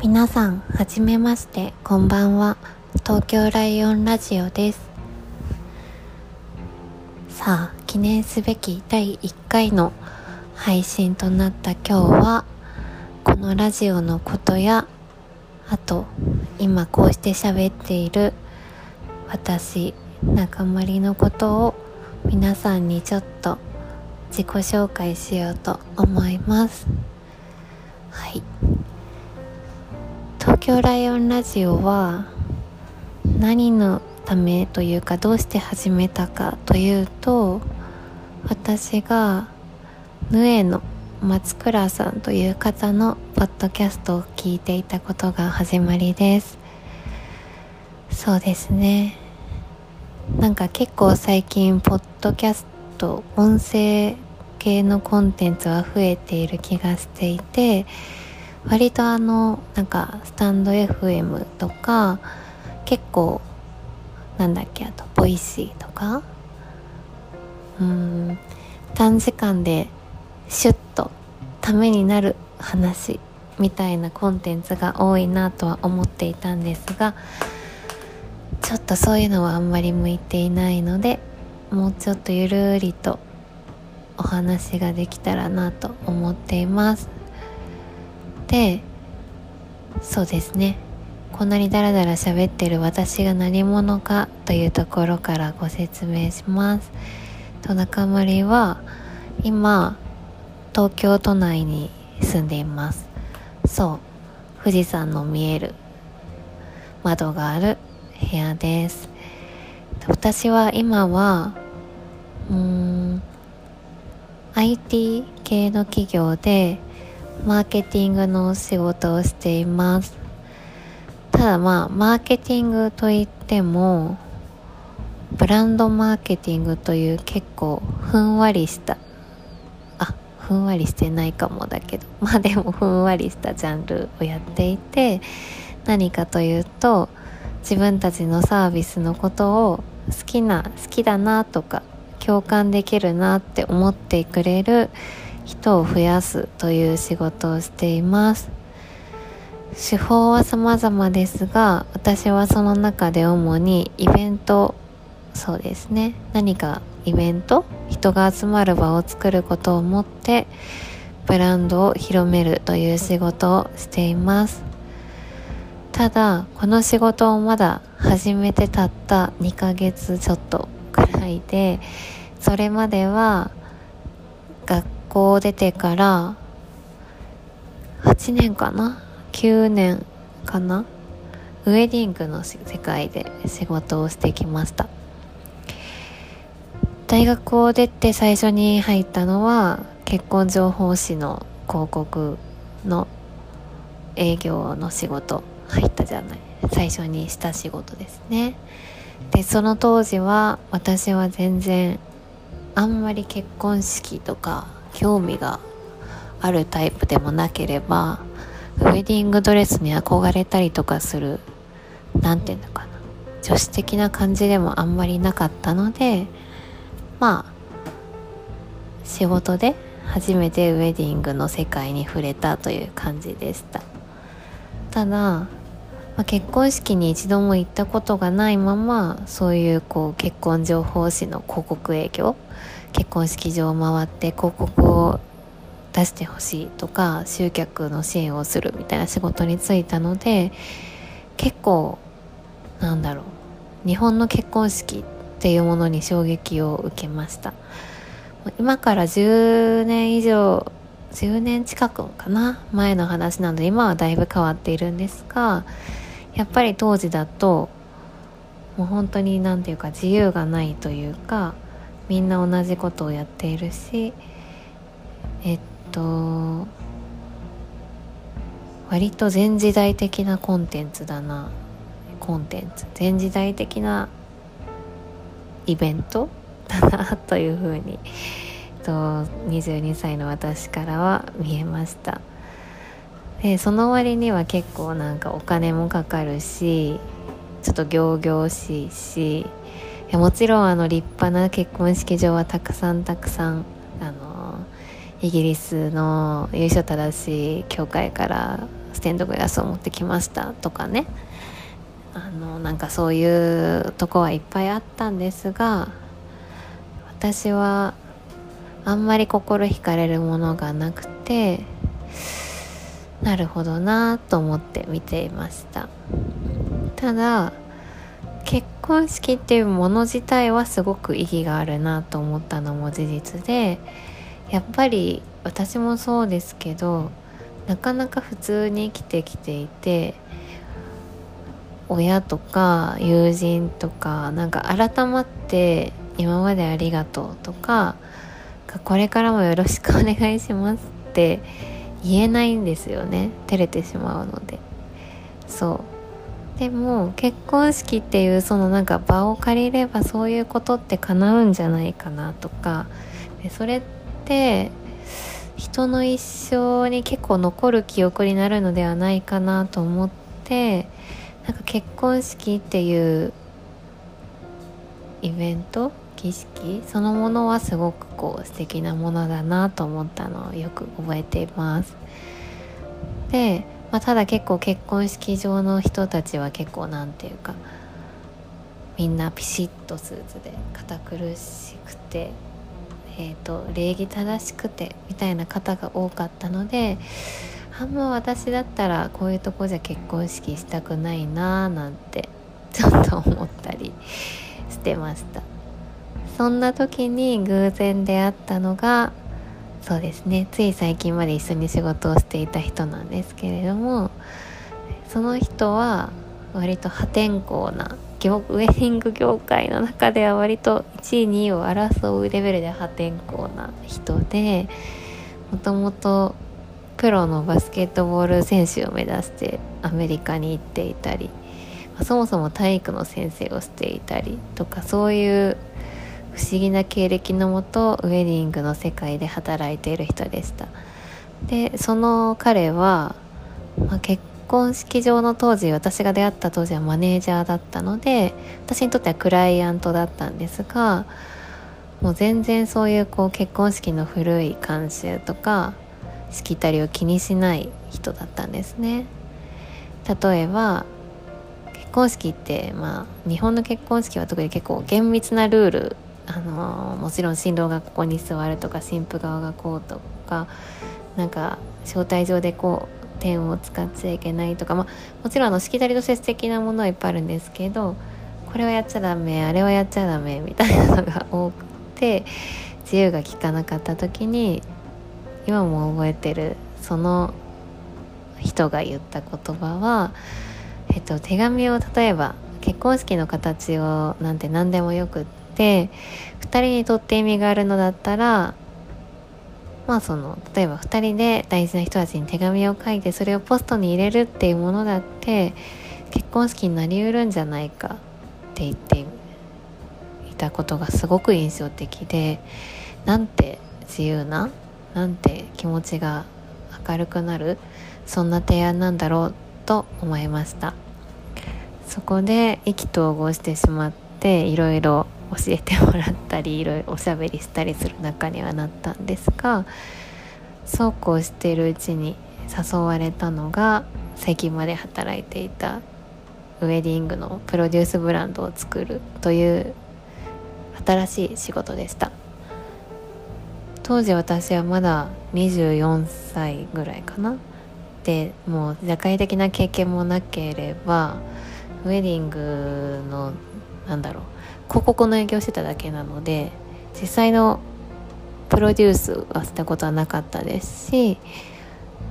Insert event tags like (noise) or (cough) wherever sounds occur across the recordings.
皆さん、はじめまして、こんばんは。東京ライオンラジオです。さあ、記念すべき第1回の配信となった今日は、このラジオのことや、あと、今こうして喋っている私、中森のことを皆さんにちょっと自己紹介しようと思います。はい。東京ライオンラジオは何のためというかどうして始めたかというと私がヌエの松倉さんという方のポッドキャストを聞いていたことが始まりです。そうですね。なんか結構最近ポッドキャスト音声系のコンテンツは増えている気がしていて割とあのなんかスタンド FM とか結構なんだっけあと Voicy とか。うん短時間でシュッとためになる話みたいなコンテンツが多いなとは思っていたんですがちょっとそういうのはあんまり向いていないのでもうちょっとゆるりとお話ができたらなと思っています。でそうですね。こんなにダラダラ喋ってる私が何者かというところからご説明します。と中森は今東京都内に住んでいます。そう富士山の見える窓がある部屋です。私は今はうーん IT 系の企業でマーケティングの仕事をしています。ただまあマーケティングといってもブランドマーケティングという結構ふんわりしたあふんわりしてないかもだけど (laughs) まあでもふんわりしたジャンルをやっていて何かというと自分たちのサービスのことを好きな好きだなとか共感できるなって思ってくれる人を増やすという仕事をしています。手法は様々ですが私はその中で主にイベントそうですね。何かイベント人が集まる場を作ることをもってブランドを広めるという仕事をしています。ただこの仕事をまだ始めてたった2ヶ月ちょっとくらいでそれまでは学校を出てから8年かな？9年かな？ウェディングの世界で仕事をしてきました。大学を出て最初に入ったのは結婚情報誌の広告の営業の仕事入ったじゃない。最初にした仕事ですね。でその当時は私は全然あんまり結婚式とか興味があるタイプでもなければウェディングドレスに憧れたりとかする何て言うのかな女子的な感じでもあんまりなかったのでまあ仕事で初めてウェディングの世界に触れたという感じでした。ただ、まあ、結婚式に一度も行ったことがないままそういうこう結婚情報誌の広告営業結婚式場を回って広告を出してほしいとか集客の支援をするみたいな仕事に就いたので結構なんだろう日本の結婚式っていうものに衝撃を受けました。今から10年以上10年近くかな前の話なので今はだいぶ変わっているんですがやっぱり当時だともう本当に何て言うか自由がないというかみんな同じことをやっているしえっと割と前時代的なコンテンツだな。コンテンツ。前時代的なイベントだなというふうにと22歳の私からは見えました。でその割には結構なんかお金もかかるしちょっと仰々しいしやもちろんあの立派な結婚式場はたくさんたくさんあのイギリスの優勝正しい教会からステンドグラスを持ってきましたとかね。あのなんかそういうとこはいっぱいあったんですが私はあんまり心惹かれるものがなくてなるほどなと思って見ていました。ただ結婚式っていうもの自体はすごく意義があるなと思ったのも事実でやっぱり私もそうですけどなかなか普通に生きてきていて親とか友人とかなんか改まって今までありがとうとかこれからもよろしくお願いしますって言えないんですよね。照れてしまうので。そう。でも結婚式っていうそのなんか場を借りればそういうことって叶うんじゃないかなとか。でそれって人の一生に結構残る記憶になるのではないかなと思ってなんか結婚式っていうイベント儀式そのものはすごくこう素敵なものだなと思ったのをよく覚えています。で、まあ、ただ結構結婚式場の人たちは結構なんていうかみんなピシッとスーツで堅苦しくて、えーと、礼儀正しくてみたいな方が多かったのであんま私だったらこういうとこじゃ結婚式したくないなーなんてちょっと思ったりしてました。そんな時に偶然出会ったのがそうですね。つい最近まで一緒に仕事をしていた人なんですけれどもその人は割と破天荒なウェディング業界の中では割と1位2位を争うレベルで破天荒な人でもともとプロのバスケットボール選手を目指してアメリカに行っていたりそもそも体育の先生をしていたりとかそういう不思議な経歴のもとウェディングの世界で働いている人でした。でその彼は、まあ、結婚式場の当時私が出会った当時はマネージャーだったので私にとってはクライアントだったんですがもう全然そういうこう結婚式の古い慣習とかしきたりを気にしない人だったんですね。例えば結婚式ってまあ日本の結婚式は特に結構厳密なルールあのもちろん新郎がここに座るとか新婦側がこうとかなんか招待状でこう点を使っちゃいけないとか、まあ、もちろんあのしきたりとして素敵なものはいっぱいあるんですけどこれはやっちゃダメあれはやっちゃダメみたいなのが多くて自由が利かなかった時に今も覚えてるその人が言った言葉は、えっと、手紙を例えば結婚式の形をなんて何でもよくってで2人にとって意味があるのだったらまあその例えば2人で大事な人たちに手紙を書いてそれをポストに入れるっていうものだって結婚式になりうるんじゃないかって言っていたことがすごく印象的でなんて自由ななんて気持ちが明るくなるそんな提案なんだろうと思いました。そこで意気投合してしまっていろいろ教えてもらったりいろいろおしゃべりしたりする中にはなったんですがそうこうしてるうちに誘われたのが最近まで働いていたウェディングのプロデュースブランドを作るという新しい仕事でした。当時私はまだ24歳ぐらいかな。でもう社会的な経験もなければウェディングのなんだろう広告の営業してただけなので実際のプロデュースはしたことはなかったですし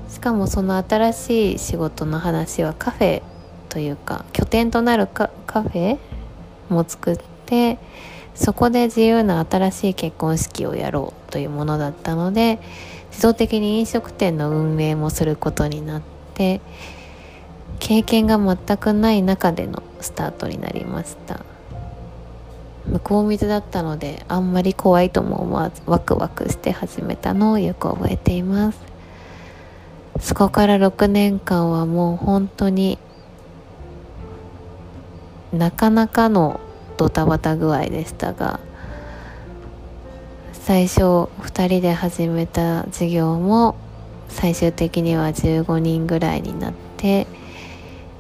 しかもその新しい仕事の話はカフェというか拠点となるカフェも作ってそこで自由な新しい結婚式をやろうというものだったので自動的に飲食店の運営もすることになって経験が全くない中でのスタートになりました。向こう水だったのであんまり怖いとも思わずワクワクして始めたのをよく覚えています。そこから6年間はもう本当になかなかのドタバタ具合でしたが最初2人で始めた事業も最終的には15人ぐらいになって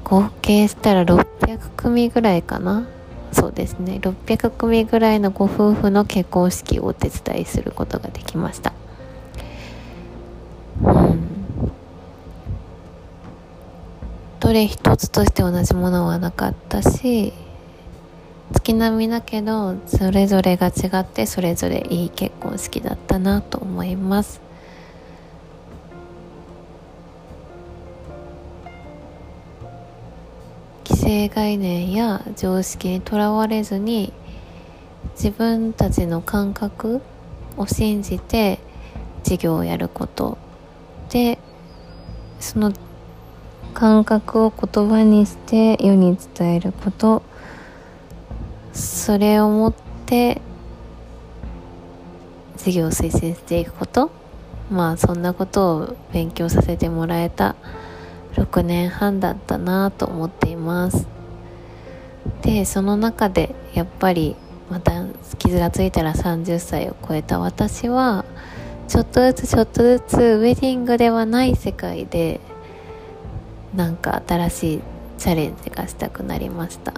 合計したら600組ぐらいかな。そうですね。600組ぐらいのご夫婦の結婚式をお手伝いすることができました。うん。どれ一つとして同じものはなかったし月並みだけどそれぞれが違ってそれぞれいい結婚式だったなと思います。既成概念や常識にとらわれずに自分たちの感覚を信じて事業をやることでその感覚を言葉にして世に伝えること。それをもって事業を推進していくこと。まあそんなことを勉強させてもらえた。6年半だったなと思っています。でその中でやっぱりまた傷がついたら30歳を超えた私はちょっとずつちょっとずつウェディングではない世界でなんか新しいチャレンジがしたくなりました。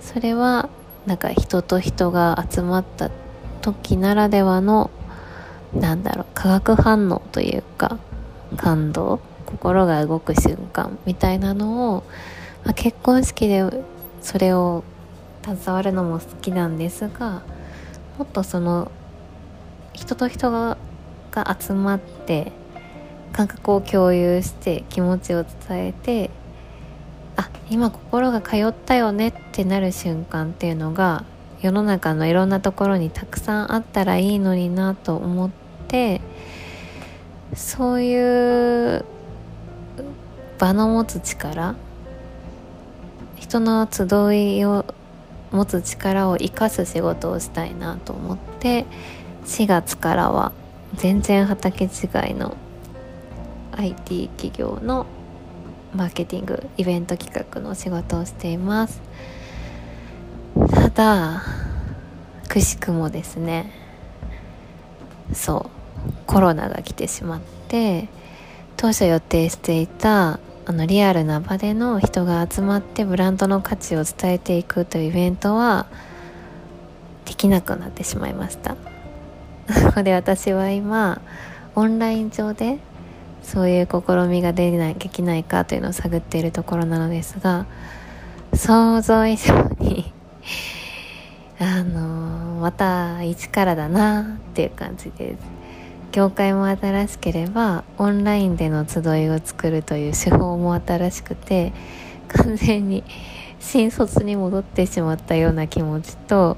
それはなんか人と人が集まった時ならではのなんだろう化学反応というか感動心が動く瞬間みたいなのを、まあ、結婚式でそれを携わるのも好きなんですがもっとその人と人がが集まって感覚を共有して気持ちを伝えてあ今心が通ったよねってなる瞬間っていうのが世の中のいろんなところにたくさんあったらいいのになと思ってそういう場の持つ力人の集いを持つ力を生かす仕事をしたいなと思って4月からは全然畑違いの IT 企業のマーケティングイベント企画の仕事をしています。ただくしくもですねそうコロナが来てしまって当初予定していたあのリアルな場での人が集まってブランドの価値を伝えていくというイベントはできなくなってしまいました。(laughs) そこで私は今オンライン上でそういう試みができないできないかというのを探っているところなのですが想像以上にあのまた一からだなっていう感じです。業界も新しければオンラインでの集いを作るという手法も新しくて完全に新卒に戻ってしまったような気持ちと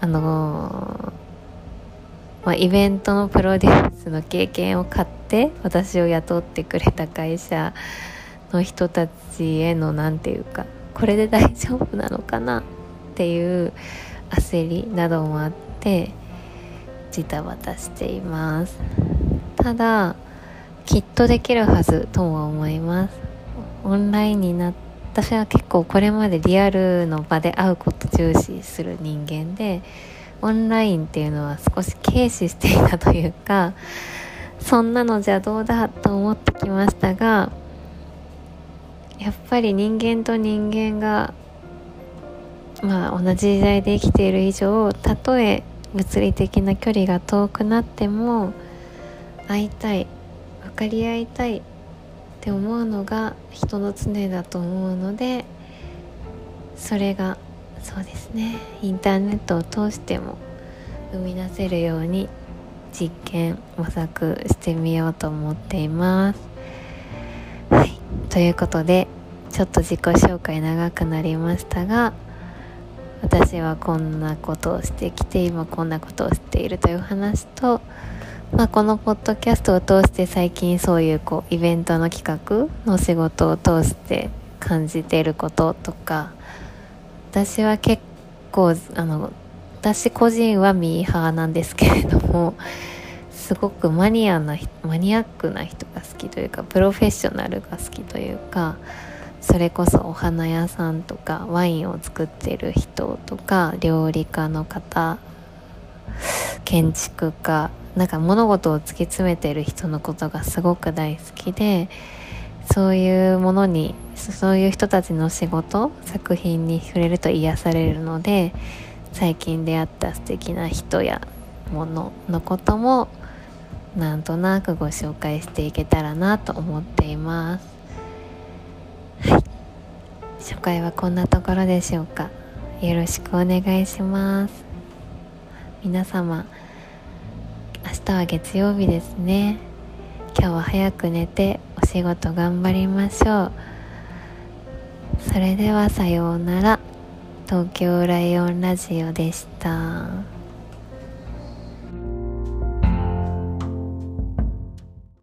あのまあ、イベントのプロデュースの経験を買って私を雇ってくれた会社の人たちへの何て言うかこれで大丈夫なのかなっていう焦りなどもあってジタバタしています。ただきっとできるはずとも思います。オンラインにな私は結構これまでリアルの場で会うこと重視する人間でオンラインっていうのは少し軽視していたというかそんなのじゃどうだと思ってきましたがやっぱり人間と人間がまあ同じ時代で生きている以上たとえ物理的な距離が遠くなっても会いたい分かり合いたいって思うのが人の常だと思うのでそれがそうですねインターネットを通しても生み出せるように実験模索してみようと思っています。はい、ということでちょっと自己紹介長くなりましたが私はこんなことをしてきて今こんなことをしているという話と、まあ、このポッドキャストを通して最近そういうこうイベントの企画の仕事を通して感じていることとか私は結構あの私個人はミーハーなんですけれどもすごくマニアなマニアックな人が好きというかプロフェッショナルが好きというかそれこそお花屋さんとかワインを作ってる人とか料理家の方建築家なんか物事を突き詰めてる人のことがすごく大好きでそういうものにそういう人たちの仕事作品に触れると癒されるので最近出会った素敵な人やもののこともなんとなくご紹介していけたらなと思っています。初回はこんなところでしょうか。よろしくお願いします。皆様明日は月曜日ですね。今日は早く寝てお仕事頑張りましょう。それではさようなら。東京ライオンラジオでした。